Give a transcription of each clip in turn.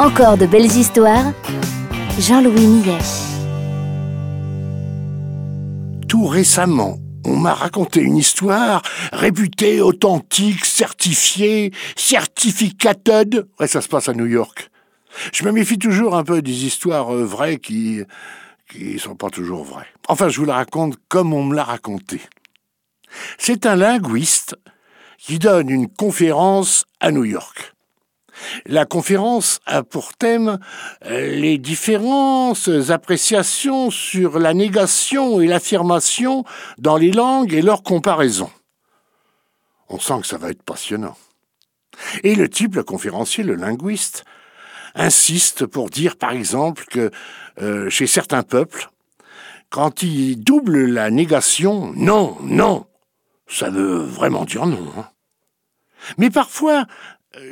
Encore de belles histoires. Jean-Louis Millet. Tout récemment, on m'a raconté une histoire réputée authentique, certifiée, certificated. Ouais, ça se passe à New York. Je me méfie toujours un peu des histoires euh, vraies qui qui sont pas toujours vraies. Enfin, je vous la raconte comme on me l'a raconté. C'est un linguiste qui donne une conférence à New York. La conférence a pour thème euh, les différentes appréciations sur la négation et l'affirmation dans les langues et leurs comparaisons. On sent que ça va être passionnant. Et le type, le conférencier, le linguiste, insiste pour dire par exemple que euh, chez certains peuples, quand il double la négation, non, non, ça veut vraiment dire non. Hein. Mais parfois,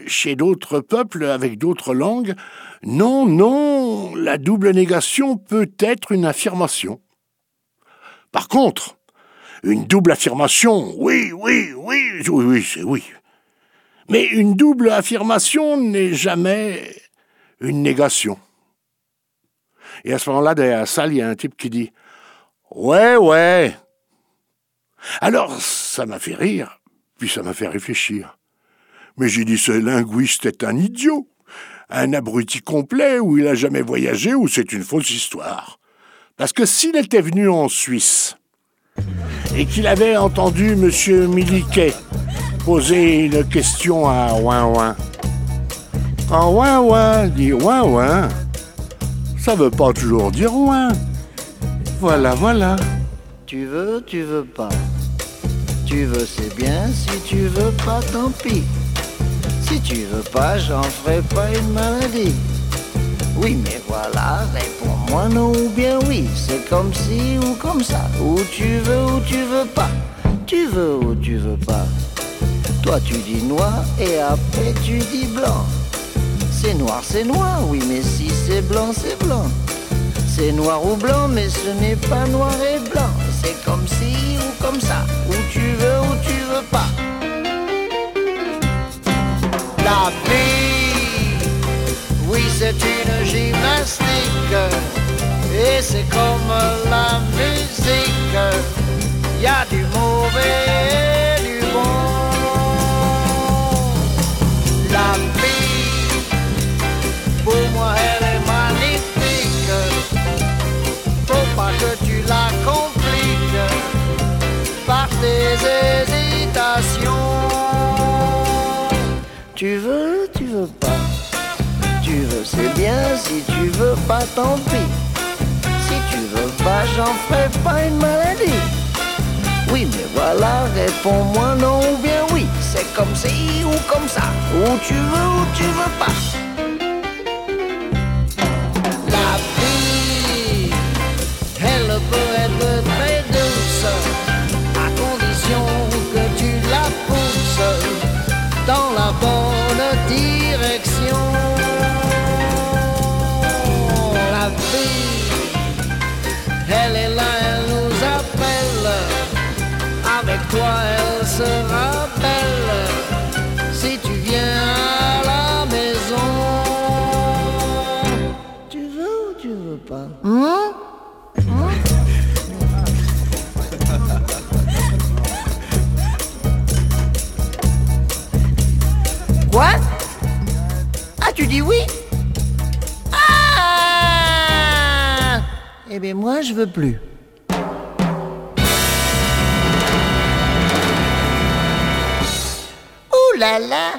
chez d'autres peuples avec d'autres langues, non, non, la double négation peut être une affirmation. Par contre, une double affirmation, oui, oui, oui, oui, oui, c'est oui. Mais une double affirmation n'est jamais une négation. Et à ce moment-là, derrière la salle, il y a un type qui dit Ouais, ouais. Alors, ça m'a fait rire, puis ça m'a fait réfléchir. Mais j'ai dit Ce linguiste est un idiot, un abruti complet, ou il a jamais voyagé, ou c'est une fausse histoire. Parce que s'il était venu en Suisse et qu'il avait entendu M. Miliquet poser une question à Ouin Ouin, quand Ouin Ouin dit Ouin Ouin, ça veut pas toujours dire Ouin. Voilà, voilà. Tu veux, tu veux pas. Tu veux, c'est bien. Si tu veux pas, tant pis. Si tu veux pas, j'en ferai pas une maladie. Oui, mais voilà, réponds-moi non ou bien oui. C'est comme si ou comme ça. Ou tu veux ou tu veux pas. Tu veux ou tu veux pas. Toi, tu dis noir et après tu dis blanc. C'est noir, c'est noir, oui, mais si c'est blanc, c'est blanc. C'est noir ou blanc, mais ce n'est pas noir et blanc. Et c'est comme la musique, y a du mauvais et du bon. La vie, pour moi, elle est magnifique. Faut pas que tu la compliques par tes hésitations. Tu veux, tu veux pas. C'est bien. Si tu veux pas, tant pis. Si tu veux pas, j'en ferai pas une maladie. Oui, mais voilà, réponds-moi non ou bien oui. C'est comme ci ou comme ça. Ou tu veux ou tu veux pas. Elle est là, elle nous appelle. Avec toi, elle sera belle. Si tu viens à la maison, tu veux ou tu veux pas? Hein? Quoi? Ah, tu dis oui? Eh bien, moi, je veux plus. Ouh là là